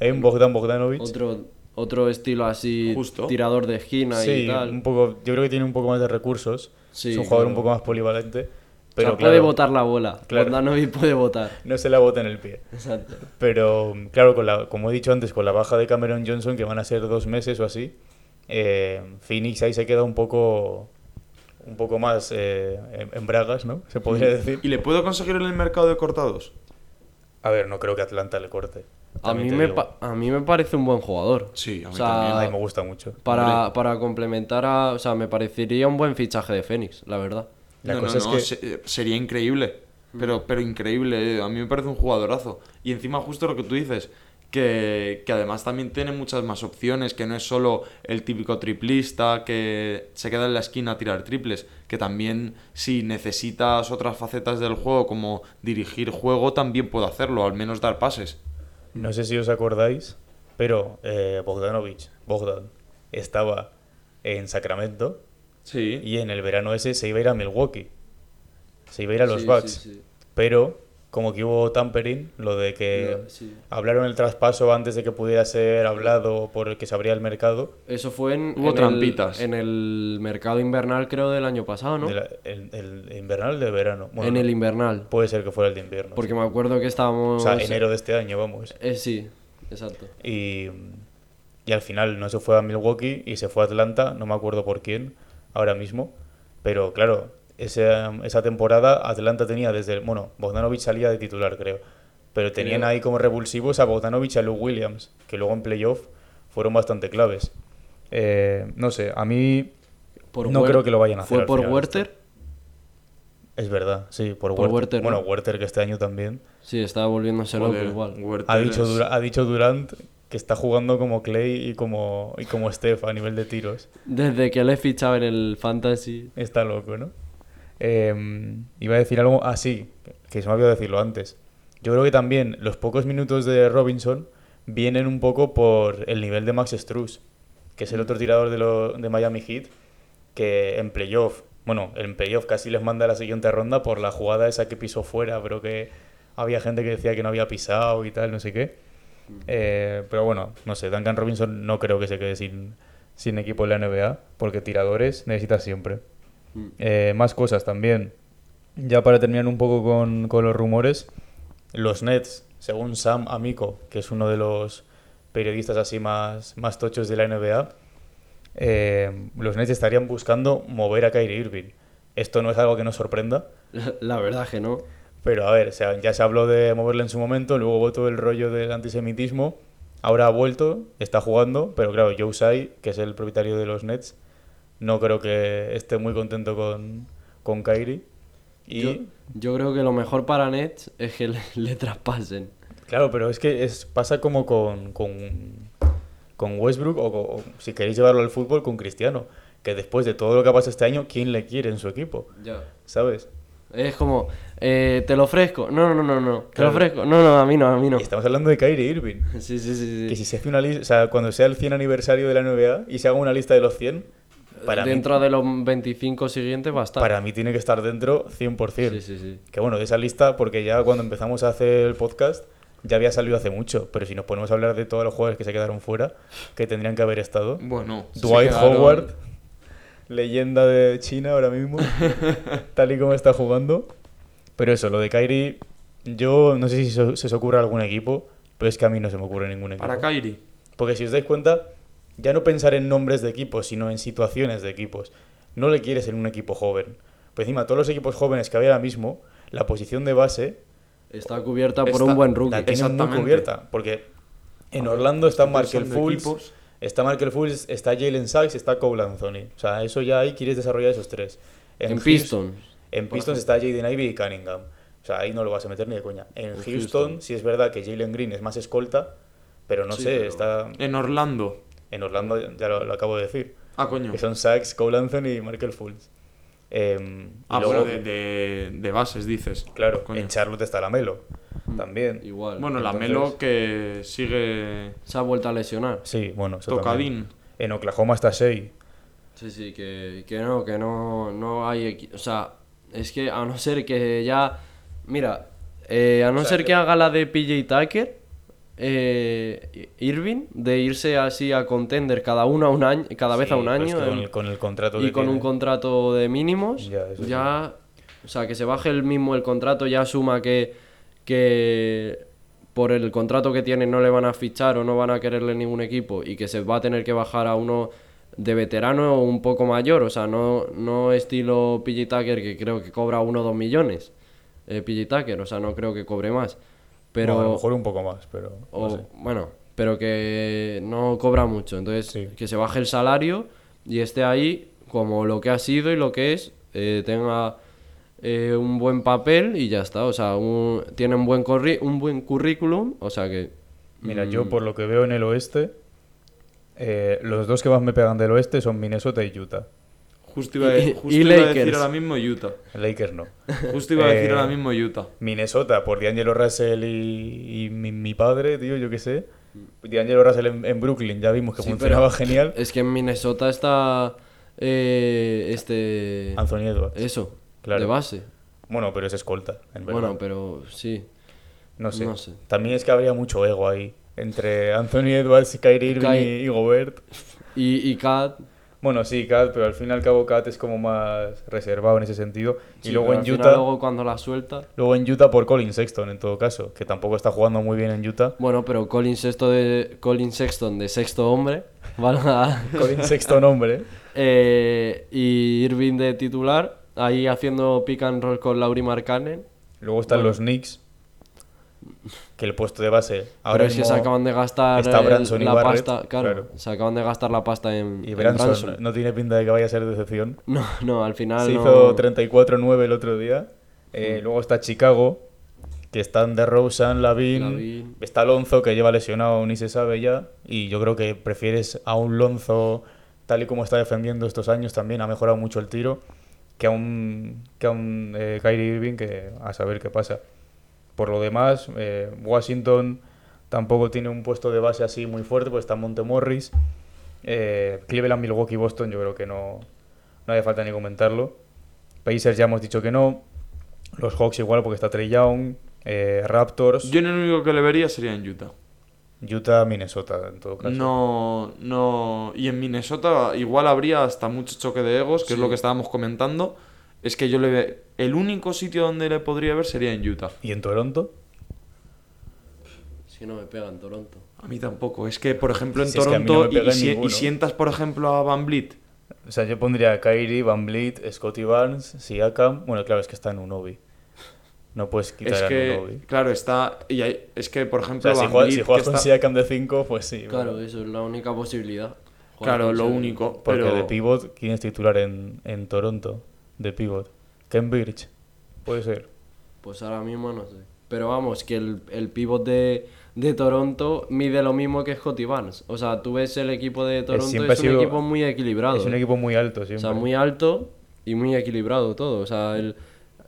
en Bogdan Bogdanovic. Otro, otro estilo así, Justo. tirador de esquina sí, y tal. un poco, yo creo que tiene un poco más de recursos. Sí, es un jugador claro. un poco más polivalente. O sea, Pero puede botar la bola. Claro. Bogdanovic puede votar. no se la bota en el pie. Exacto. Pero claro, con la, como he dicho antes, con la baja de Cameron Johnson, que van a ser dos meses o así, eh, Phoenix ahí se queda un poco un poco más eh, en, en bragas, ¿no? Se podría decir. ¿Y le puedo conseguir en el mercado de cortados? A ver, no creo que Atlanta le corte. A mí, me a mí me parece un buen jugador. Sí, a mí O sea, también. A mí me gusta mucho. Para, para complementar a. O sea, me parecería un buen fichaje de Fénix, la verdad. La no, cosa no, es no, que- se- sería increíble. Pero, pero increíble, eh, a mí me parece un jugadorazo. Y encima justo lo que tú dices, que, que además también tiene muchas más opciones, que no es solo el típico triplista que se queda en la esquina a tirar triples, que también si necesitas otras facetas del juego como dirigir juego, también puede hacerlo, al menos dar pases. No sé si os acordáis, pero eh, Bogdanovich, Bogdan, estaba en Sacramento Sí. y en el verano ese se iba a ir a Milwaukee. Se iba a ir a los Sí, Bucks. sí, sí. Pero como que hubo tampering, lo de que sí. hablaron el traspaso antes de que pudiera ser hablado por el que se abría el mercado. Eso fue en, Hubo en trampitas. El, en el mercado invernal, creo, del año pasado, ¿no? de la- el, el invernal de verano. Bueno, en el invernal. puede ser que fuera el de invierno. Porque sí. me acuerdo que O estábamos. sea, enero de este año, vamos. Eh, sí, exacto. Y, y al final no se fue a Milwaukee y se fue a Atlanta, no me acuerdo por quién ahora mismo. Pero claro, esa, esa temporada Atlanta tenía desde el. Bueno, Bogdanovich salía de titular, creo. Pero tenían ahí como revulsivos a Bogdanovich y a Lou Williams, que luego en playoff fueron bastante claves. Eh, no sé, a mí Por no creo que lo vayan a hacer. ¿Fue por final Werther? esto. Es verdad, sí, por, Por Werther. Werther, ¿no? Bueno, Werther que este año también. Sí, estaba volviéndose loco igual. Werther Ha dicho, es- ha dicho Durant que está jugando como Clay y como, y como Steph a nivel de tiros. Desde que le he fichado en el Fantasy. Está loco, ¿no? Eh, iba a decir algo así, que se me había decirlo antes. Yo creo que también los pocos minutos de Robinson vienen un poco por el nivel de Max Struz, que es el otro tirador de, lo- de Miami Heat, que en playoff, bueno, en playoff casi les manda a la siguiente ronda por la jugada esa que pisó fuera, pero que había gente que decía que no había pisado y tal, no sé qué. Eh, pero bueno, no sé, Duncan Robinson no creo que se quede sin, sin equipo en la NBA, porque tiradores necesita siempre. Mm. Eh, más cosas también. Ya para terminar un poco con, con los rumores, los Nets, según Sam Amico, que es uno de los periodistas así más, más tochos de la NBA, eh, los Nets estarían buscando mover a Kyrie Irving. Esto no es algo que nos sorprenda, La verdad que no. pero a ver, o sea, ya se habló de moverle en su momento, luego hubo todo el rollo del antisemitismo, ahora ha vuelto, está jugando, pero claro, Joe Tsai, que es el propietario de los Nets, no creo que esté muy contento con, con Kyrie. Y Yo, yo creo que lo mejor para Nets es que le, le traspasen. claro, pero es que es, pasa como con, con, con Westbrook o, o si queréis llevarlo al fútbol con Cristiano, que después de todo lo que ha pasado este año, ¿quién le quiere en su equipo? Ya. ¿Sabes? Es como, eh, te lo ofrezco. No, no, no, no. Te Claro. lo ofrezco. No, no, a mí no, a mí no. Y estamos hablando de Kyrie Irving. Sí, sí, sí. Que sí. si se hace una lista, o sea, cuando sea el 100 aniversario de la NBA y se haga una lista de los 100, para, Dentro mí, de los 25 siguientes va a estar. para mí tiene que estar dentro 100%. Sí, sí, sí. Que bueno, de esa lista, porque ya cuando empezamos a hacer el podcast, ya había salido hace mucho, pero si nos ponemos a hablar de todos los jugadores que se quedaron fuera, que tendrían que haber estado. Bueno, Dwight quedaron- Howard, leyenda de China ahora mismo, tal y como está jugando. Pero eso, lo de Kyrie, yo no sé si se, se os ocurre algún equipo, pero es que a mí no se me ocurre ningún equipo. Para Kyrie. Porque si os dais cuenta, ya no pensar en nombres de equipos, sino en situaciones de equipos. No le quieres en un equipo joven. Pues encima, todos los equipos jóvenes que hay ahora mismo, la posición de base Está cubierta por Está- un buen rookie. la tienen muy Exactamente. cubierta. Porque en Orlando está Markel Fultz, equipos. está Markel Fultz, está Jalen Sachs, está Cole Anthony. O sea, eso ya ahí quieres desarrollar esos tres. En Houston- Pistons. En Pistons está Jaden Ivy y Cunningham. O sea, ahí no lo vas a meter ni de coña. En, En Houston, Houston. sí es verdad que Jalen Green es más escolta, pero no Sí, sé, pero- está En Orlando. En Orlando, ya lo, lo acabo de decir. Ah, coño. Que son Sachs, Cole Anthony y Markel Fultz. Y Ah, luego, bueno, de, de, de bases, dices. claro, Coño. en Charlotte está la Melo. También. Igual. Bueno, la Entonces- Melo que sigue Se ha vuelto a lesionar. Sí, bueno, eso también. tocadín. En Oklahoma está Shea. Sí, sí, que, que no, que no, no hay O sea, es que a no ser que ya. Mira, eh, a no O sea, ser que- que haga la de PJ Tucker, eh, Irving, de irse así a contender cada uno a un año, cada vez a un pero es año. con, el, con el contrato y con un contrato de mínimos, Ya. O sea, que se baje el mismo el contrato, ya asuma que, que por el contrato que tiene no le van a fichar o no van a quererle ningún equipo y que se va a tener que bajar a uno de veterano o un poco mayor, o sea, no, no estilo PJ Tucker que creo que cobra uno o dos millones, eh, PJ Tucker, o sea, no creo que cobre más. Pero, Bueno, a lo mejor un poco más, pero. no o, sé. bueno, pero que no cobra mucho. Entonces, Sí. que se baje el salario y esté ahí como lo que ha sido y lo que es, eh, tenga eh, un buen papel y ya está. O sea, un- tiene un buen, corri- un buen currículum, o sea que Mira, Mm. yo por lo que veo en el oeste, eh, los dos que más me pegan del oeste son Minnesota y Utah. Justo iba, a- Y- justo y iba a decir ahora mismo Utah. Lakers no. Justo iba a decir Eh, ahora mismo Utah. Minnesota por D'Angelo Russell y, y mi, mi padre, tío, yo qué sé. D'Angelo Russell en, en Brooklyn, ya vimos que Sí, funcionaba pero genial. Es que en Minnesota está. eh, este. Anthony Edwards. Eso. Claro. De base. Bueno, pero es escolta, en verdad. Bueno, pero sí. no, sé. no sé. También es que habría mucho ego ahí. Entre Anthony Edwards y Kyrie Irving y, y Gobert. Y, y Kat. Bueno, sí, Kat, pero al fin y al cabo Kat es como más reservado en ese sentido. sí, y luego en Utah, Luego cuando la suelta. luego en Utah por Colin Sexton en todo caso, que tampoco está jugando muy bien en Utah. Bueno, pero Colin, Sexto de, Colin Sexton de sexto hombre. ¿vale? Colin Sexton, hombre. Eh, y Irving de titular. Ahí haciendo pick and roll con Lauri Markkanen. Luego están Bueno. los Knicks, que el puesto de base ahora Pero es que se acaban de gastar está el- Branson y la Barrett, pasta. Claro, claro. se acaban de gastar la pasta en. Y en Branson, no tiene pinta de que vaya a ser decepción. No, no, al final. Se no- hizo 34-9 el otro día. Eh, Luego está Chicago, que están de Rosen, Lavin. Lavin. Está Lonzo, que lleva lesionado, ni se sabe ya. Y yo creo que prefieres a un Lonzo, tal y como está defendiendo estos años, también ha mejorado mucho el tiro, que a un, que a un eh, Kyrie Irving, que a saber qué pasa. Por lo demás, eh, Washington tampoco tiene un puesto de base así muy fuerte, pues está Montemorris. Eh, Cleveland, Milwaukee, Boston, yo creo que no, no hace falta ni comentarlo. Pacers ya hemos dicho que no. Los Hawks igual porque está Trey Young. Eh, Raptors. Yo en el único que le vería sería en Utah. Utah, Minnesota, en todo caso. No, no. Y en Minnesota igual habría hasta mucho choque de egos, que es lo que estábamos comentando. Es que yo le ve. El único sitio donde le podría ver sería en Utah. ¿Y en Toronto? Que no me pega en Toronto. A mí tampoco. Es que, por ejemplo, en Si es que a mí no Toronto y, si- y sientas, por ejemplo, a Van Vliet. O sea, yo pondría a Kyrie, Van Vliet, Scotty Barnes, Siakam. Bueno, claro, es que está en un Unobi. No puedes quitar Es a que, claro, está. Y hay- es que, por O ejemplo, sea, si si juegas que con está- Siakam de 5, pues sí. Claro, bueno. eso es la única posibilidad. Jugar Claro, lo único. Porque pero de pivot, ¿quién es titular en, en Toronto? De pivot. Cambridge. Puede ser. Pues ahora mismo no sé. Pero vamos, que el, el pivot de, de Toronto mide lo mismo que Scotty Barnes. O sea, tú ves el equipo de Toronto, siempre es un sido- equipo muy equilibrado. Es un ¿eh? equipo muy alto, O siempre. sea, muy alto y muy equilibrado todo. O sea, el,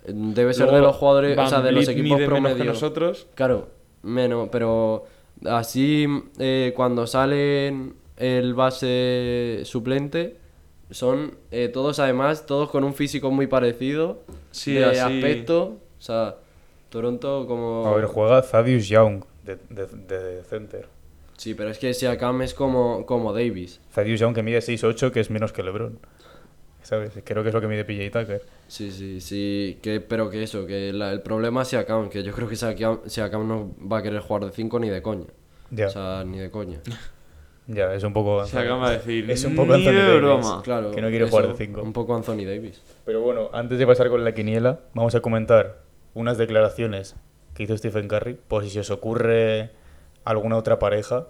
debe ser de los jugadores, o Van sea, de los equipos mide menos que promedio. nosotros. Claro, menos, pero así eh, cuando salen el base suplente son eh, todos además, todos con un físico muy parecido Sí, de así- aspecto. O sea, Toronto como... A ver, juega Thaddeus Young de, de, de center. Sí, pero es que Siakam es como, como Davis. Thaddeus Young que mide 6'8, que es menos que LeBron. ¿Sabes? Creo que es lo que mide PJ Tucker. Sí, sí, sí, que, pero que eso, que la- el problema es Siakam, que yo creo que Siakam, Siakam no va a querer jugar de 5 ni de coña. Ya, O sea, ni de coña. ya, es un poco... Se acaba de decir. Es un poco "Ni Anthony Davis". broma. Claro, Que no quiere eso, jugar de cinco. Un poco Anthony Davis. Pero bueno, antes de pasar con la quiniela, vamos a comentar unas declaraciones que hizo Stephen Curry, por si se os ocurre alguna otra pareja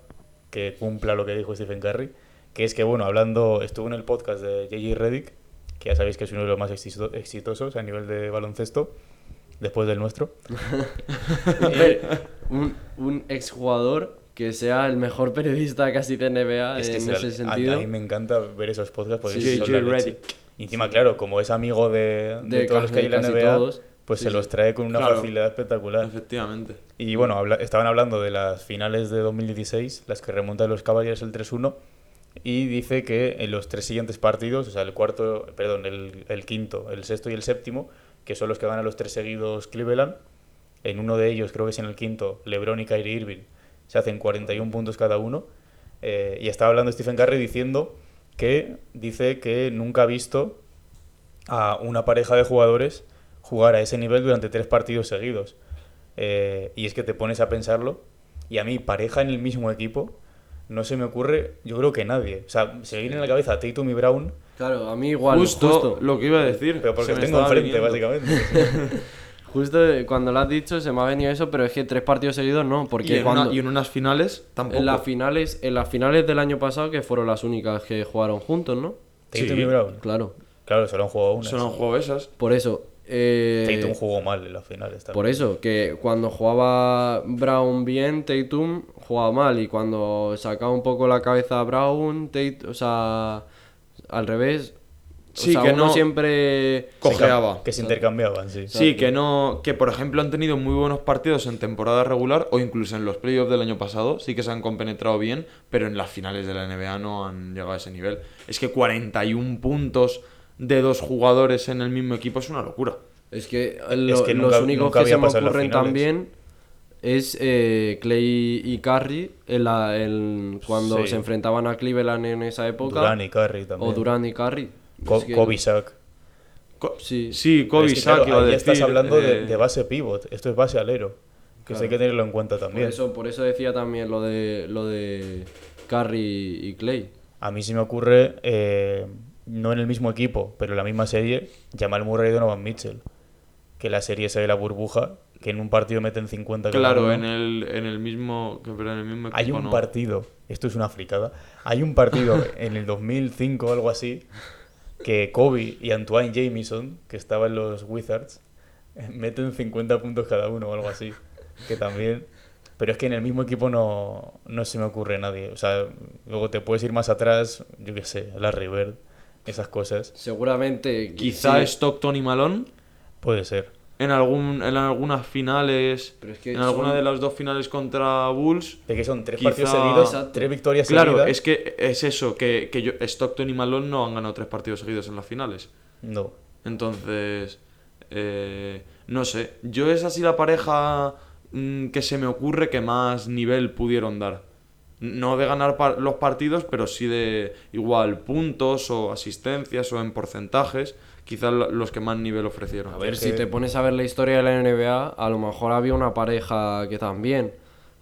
que cumpla lo que dijo Stephen Curry, que es que, bueno, hablando, estuvo en el podcast de JJ Reddick, que ya sabéis que es uno de los más exito- exitosos a nivel de baloncesto, después del nuestro. un, un exjugador que sea el mejor periodista casi de NBA Es que en se- ese sentido. A, mí me encanta ver esos podcasts porque Sí, son la leche. Y encima, claro, como es amigo de, de De todos los que hay en la NBA, todos. pues Sí, se sí. los trae con una Claro. facilidad espectacular. Efectivamente. Y bueno, habla- estaban hablando de las finales de 2016, las que remontan los Cavaliers el 3-1, y dice que en los tres siguientes partidos, o sea, el cuarto, perdón, el, el quinto, el sexto y el séptimo, que son los que ganan los tres seguidos Cleveland, en uno de ellos, creo que es en el quinto, LeBron y Kyrie Irving, se hacen 41 puntos cada uno, eh, y estaba hablando Stephen Curry diciendo que dice que nunca ha visto a una pareja de jugadores jugar a ese nivel durante tres partidos seguidos. Eh, y es que te pones a pensarlo, y a mí, pareja en el mismo equipo, no se me ocurre, yo creo que nadie. O sea, se me viene en la cabeza Tatum y Brown, Claro, a mí igual, justo, justo, lo que iba a decir. pero porque se los me tengo enfrente, viniendo. básicamente. justo cuando lo has dicho se me ha venido eso, pero es que tres partidos seguidos no, Y porque en, cuando... una- y en unas finales tampoco. en las finales, en las finales del año pasado que fueron las únicas que jugaron juntos, ¿no? Tatum Sí. y Brown. Claro. Claro, solo han jugado una. Solo han jugado esas. Por eso, eh, Tatum jugó mal en las finales también. por eso, que cuando jugaba Brown bien, Tatum jugaba mal. Y cuando sacaba un poco la cabeza a Brown, Tate, o sea, al revés. O Sí, sea, que uno no- siempre. Se cojeaba. Que se intercambiaban, sí. Sí, que no, que por ejemplo han tenido muy buenos partidos en temporada regular o incluso en los playoffs del año pasado, sí que se han compenetrado bien, pero en las finales de la NBA no han llegado a ese nivel. Es que 41 puntos de dos jugadores en el mismo equipo es una locura. Es que, lo- que los únicos que se me ocurren también es eh, Clay y Curry en la- en- cuando Sí. se enfrentaban a Cleveland en esa época. Durán y Curry también. o Durant y Curry. Kobe Shaq. Co- Sí. sí, Kobe Es que, Shaq claro, iba a ahí decir. estás hablando de, eh, de base pivot. Esto es base alero. Que eso hay que tenerlo en cuenta Por también. eso, por eso decía también lo de lo de Curry y Clay. A mí se me ocurre, eh, no en el mismo equipo, pero en la misma serie, Jamal Murray y Donovan Mitchell. Que la serie esa de la burbuja, que en un partido meten 50 cada Claro, en el, en el mismo. que- Pero en el mismo equipo Hay un no. partido, esto es una fricada, hay un partido en el 2005 o algo así, que Kobe y Antoine Jamison, que estaban en los Wizards, meten 50 puntos cada uno o algo así. Que también... Pero es que en el mismo equipo no, no se me ocurre nadie. O sea, luego te puedes ir más atrás, yo qué sé, a la River, esas cosas. Seguramente. Quizá sí, Stockton y Malone Puede ser. En, algún, en algunas finales. Pero es que en alguna son- de las dos finales contra Bulls. De que son tres Quizá- partidos seguidos, Exacto. tres victorias Claro, seguidas. es que es eso, que, que yo, Stockton y Malone no han ganado tres partidos seguidos en las finales. No. Entonces, eh, no sé, yo es así la pareja mm, que se me ocurre que más nivel pudieron dar. No de ganar par- los partidos, pero sí de igual puntos o asistencias o en porcentajes, quizás lo- los que más nivel ofrecieron. A ver, Es si que- te pones a ver la historia de la NBA, a lo mejor había una pareja que también.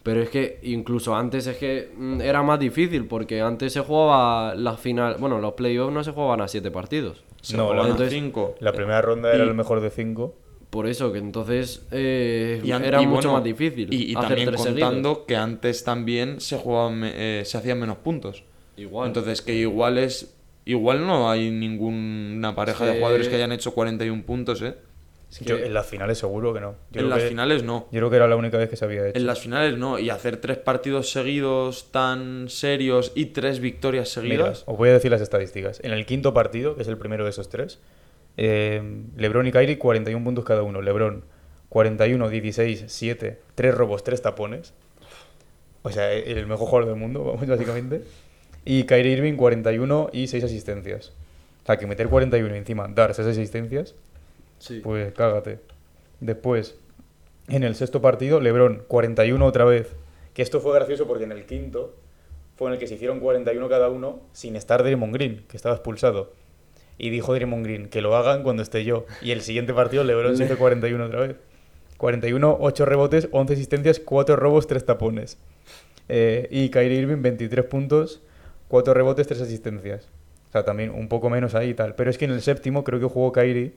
Pero es que incluso antes es que mm, era más difícil, porque antes se jugaba la final. Bueno, los playoffs no se jugaban a siete partidos. Se No, jugaban a entonces- cinco. La primera ronda era Y- el mejor de cinco. Por eso, que entonces eh, Y era y mucho bueno, más difícil. Y, y hacer también tres contando seguidos. que antes también se jugaban, eh, se hacían menos puntos. Igual. Entonces que igual es igual no hay ninguna pareja de jugadores que hayan hecho 41 puntos, ¿eh? Es que- Yo, en las finales seguro que no. Yo en las que- finales no. Yo creo que era la única vez que se había hecho. En las finales no. Y hacer tres partidos seguidos tan serios y tres victorias Mira, seguidas. os voy a decir las estadísticas. En el quinto partido, que es el primero de esos tres, eh, LeBron y Kyrie 41 puntos cada uno. LeBron 41, 16, 7, 3 robos, 3 tapones. O sea, el mejor jugador del mundo, vamos, básicamente. Y Kyrie Irving 41 y 6 asistencias. O sea, que meter 41 y encima dar 6 asistencias, sí. pues cágate. Después, en el sexto partido, LeBron 41 otra vez. Que esto fue gracioso porque en el quinto fue en el que se hicieron 41 cada uno sin estar Draymond Green, que estaba expulsado. Y dijo Draymond Green que lo hagan cuando esté yo. Y el siguiente partido LeBron se hizo 41 otra vez. 41, 8 rebotes, 11 asistencias, 4 robos, 3 tapones. Eh, y Kyrie Irving 23 puntos, 4 rebotes, 3 asistencias. O sea, también un poco menos ahí y tal. Pero es que en el séptimo creo que jugó Kyrie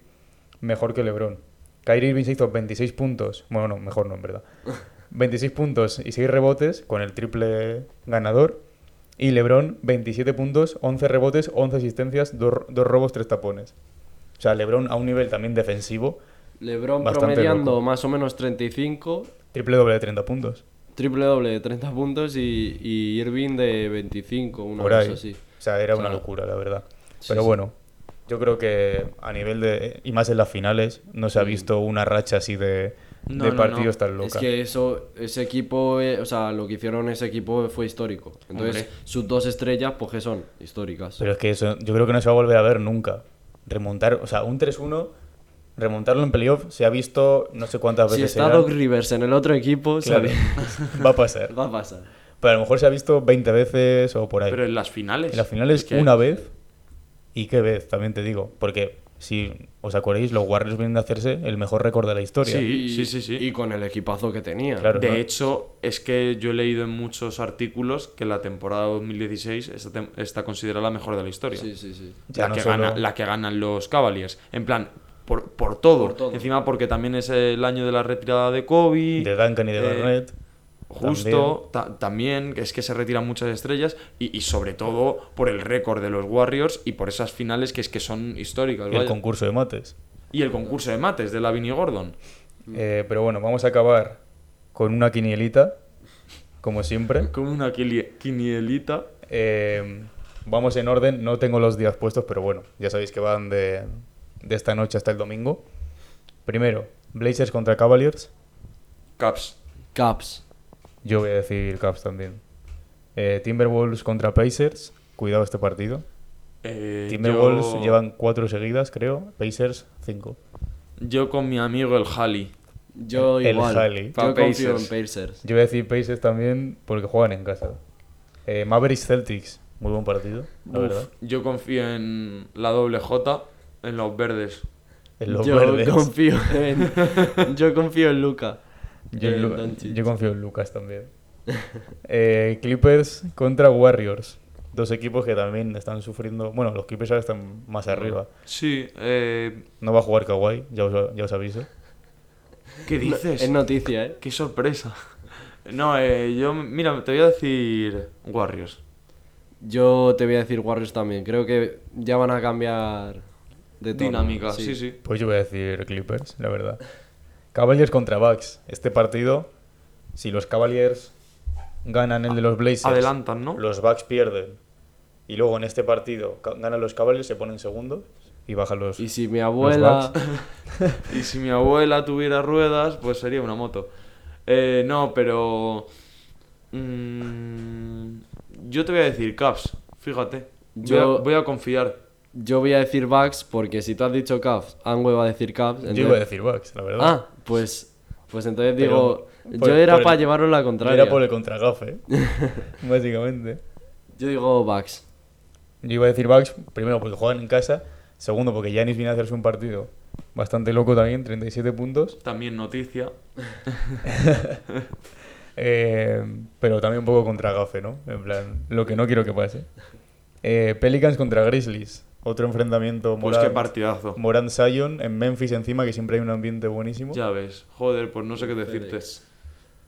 mejor que LeBron. Kyrie Irving se hizo 26 puntos. Bueno, no, mejor no, en verdad. 26 puntos y 6 rebotes con el triple ganador. Y LeBron 27 puntos, 11 rebotes, 11 asistencias, 2 robos, 3 tapones. O sea, LeBron a un nivel también defensivo, LeBron promediando loco. más o menos 35, triple doble de 30 puntos. triple doble de 30 puntos y, y Irving de 25, una por ahí. cosa así. O sea, era O una locura, la verdad. sí, Pero bueno, yo creo que a nivel de. Y más en las finales, no se ha visto una racha así de, No, de no, partidos no. tan loca. Es que eso, ese equipo, eh, o sea, lo que hicieron ese equipo fue histórico. Entonces, Hombre. sus dos estrellas, pues que son históricas. Pero es que eso, yo creo que no se va a volver a ver nunca. Remontar, o sea, un 3-1, remontarlo en playoff se ha visto no sé cuántas si veces. está serán. Doc Rivers en el otro equipo, Claro, va a pasar. va a pasar. Pero a lo mejor se ha visto 20 veces o por ahí. Pero en las finales. En las finales es que- una vez y qué vez, también te digo. Porque si os acordáis, los Warriors vienen a hacerse el mejor récord de la historia. Sí, Y- sí, sí, sí. Y con el equipazo que tenía. Claro. De ¿no? hecho, es que yo he leído en muchos artículos que la temporada 2016 está, tem- está considerada la mejor de la historia. Sí, sí, sí. Ya la, no que solo- gana- la que ganan los Cavaliers. En plan, por, por, todo. Por todo. Encima porque también es el año de la retirada de Kobe. De Duncan y de eh, Barnett. Justo, ta- también, que es que se retiran muchas estrellas y, y sobre todo por el récord de los Warriors y por esas finales que es que son históricas. Y el concurso de mates. Y el concurso de mates de Lavin y Gordon. Eh, pero bueno, vamos a acabar con una quinielita, como siempre. Como una quinielita. Eh, vamos en orden, no tengo los días puestos, pero bueno, ya sabéis que van de, de esta noche hasta el domingo. Primero, Blazers contra Cavaliers. Caps. Caps. Yo voy a decir Cavs también. Eh, Timberwolves contra Pacers. Cuidado este partido. Eh, Timberwolves yo- llevan cuatro seguidas, creo. Pacers, cinco. Yo con mi amigo el Halley. Yo El igual. Halley. Yo confío en Pacers. Pacers. Yo voy a decir Pacers también porque juegan en casa. Eh, Mavericks Celtics. Muy buen partido, la Uf, verdad. Yo confío en la doble J, en los verdes. En los yo verdes. confío en. yo confío en Luca. Yo, en Doncic. yo confío en Lucas también. Eh, Clippers contra Warriors. Dos equipos que también están sufriendo. Bueno, los Clippers ahora están más arriba. Sí, eh, No va a jugar Kawhi, ya os, ya os aviso. ¿qué dices? Es noticia, ¿eh? Qué sorpresa. No, eh, yo, mira, te voy a decir Warriors. Yo te voy a decir Warriors también. Creo que ya van a cambiar de tono. Dinámica, sí, sí. Pues yo voy a decir Clippers, la verdad. Cavaliers contra Bucks. Este partido, si los Cavaliers ganan el de los Blazers, Adelantan, ¿no? los Bucks pierden. Y luego en este partido ganan los Cavaliers, se ponen segundos y bajan los. Y si mi abuela. Y si mi abuela tuviera ruedas, pues sería una moto. Eh, no, pero... mm, yo te voy a decir Caps, fíjate. Voy, Yo- a, voy a confiar. Yo voy a decir Bucks porque si tú has dicho Caps, Angwe va a decir Caps. Yo entonces- iba a decir Bucks, la verdad. Ah, pues. Pues entonces digo. por- yo era para llevarlo la contraria. Era por el contragafe, básicamente. Yo digo Bucks. Yo iba a decir Bucks, primero porque juegan en casa, segundo porque Giannis viene a hacerse un partido bastante loco también, 37 puntos, También noticia. eh, pero también un poco contra gafe, ¿no? En plan, lo que no quiero que pase. Eh, Pelicans contra Grizzlies, otro enfrentamiento Pues Morant, qué partidazo. Morant Zion en Memphis encima, que siempre hay un ambiente buenísimo. Ya ves. Joder, pues no sé qué decirte.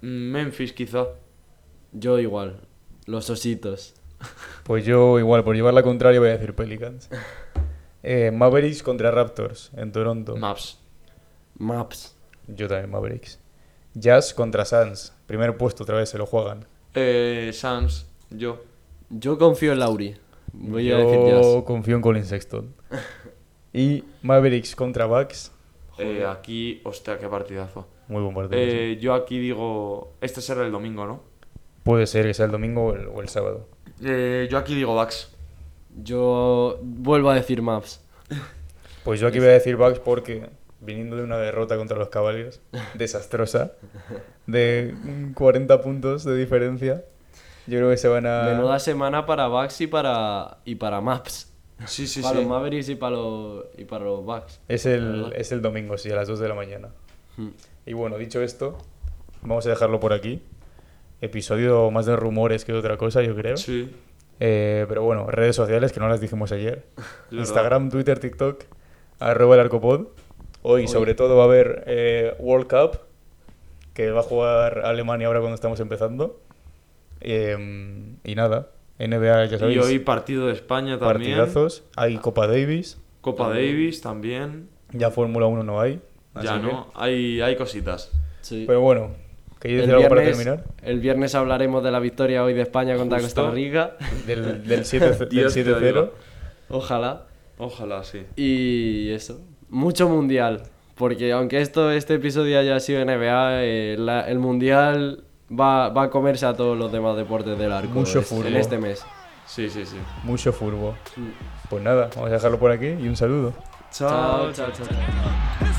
Memphis quizá. Yo igual. Los ositos. Pues yo igual, por llevar la contraria voy a decir Pelicans. Eh, Mavericks contra Raptors en Toronto. Maps. Maps. Yo también Mavericks. Jazz contra Suns. Primer puesto otra vez se lo juegan. Eh, Suns, yo. Yo confío en Lauri. Voy Yo a decir Jazz. confío en Colin Sexton. Y Mavericks contra Bucks. Eh, aquí, hostia, qué partidazo. Muy buen partido. sí. Eh, yo aquí digo, este será el domingo, ¿no? Puede ser que sea el domingo o el, o el sábado. Eh, yo aquí digo Bucks. Yo vuelvo a decir Maps. Pues yo aquí voy a decir Bucks porque viniendo de una derrota contra los Cavaliers, desastrosa, de mm, 40 puntos de diferencia, yo creo que se van a... Menuda semana para Bucks y para, y para Maps. Sí, sí, para sí. los Mavericks y para los, y para los Bucks. Es el, es el domingo, sí, a las 2 de la mañana. Hmm. Y bueno, dicho esto, vamos a dejarlo por aquí. Episodio más de rumores que de otra cosa, yo creo. Sí. Eh, pero bueno, redes sociales que no las dijimos ayer. Instagram, Twitter, TikTok, arroba el arcopod. Hoy, Hoy. sobre todo va a haber eh, World Cup, que va a jugar Alemania ahora cuando estamos empezando. Eh, y nada, NBA, ya Y sabéis, hoy partido de España también. partidazos. Hay Copa Davis, Copa Davis también. ya Fórmula 1 no hay. Ya que- no, hay, hay cositas. Sí. Pero bueno, ¿queréis el, decir algo para viernes, terminar? el viernes hablaremos de la victoria hoy de España contra Justo. Costa Rica. Del, del 7 del Dios te 7-0. oiga. Ojalá. Ojalá, sí. Y eso. Mucho mundial. Porque aunque esto, este episodio haya sido NBA, eh, la- el mundial va, va a comerse a todos los demás deportes del arco Mucho es- en este mes. Sí, sí, sí. Mucho furbo. Pues nada, vamos a dejarlo por aquí y un saludo. Chao, chao, chao. chao.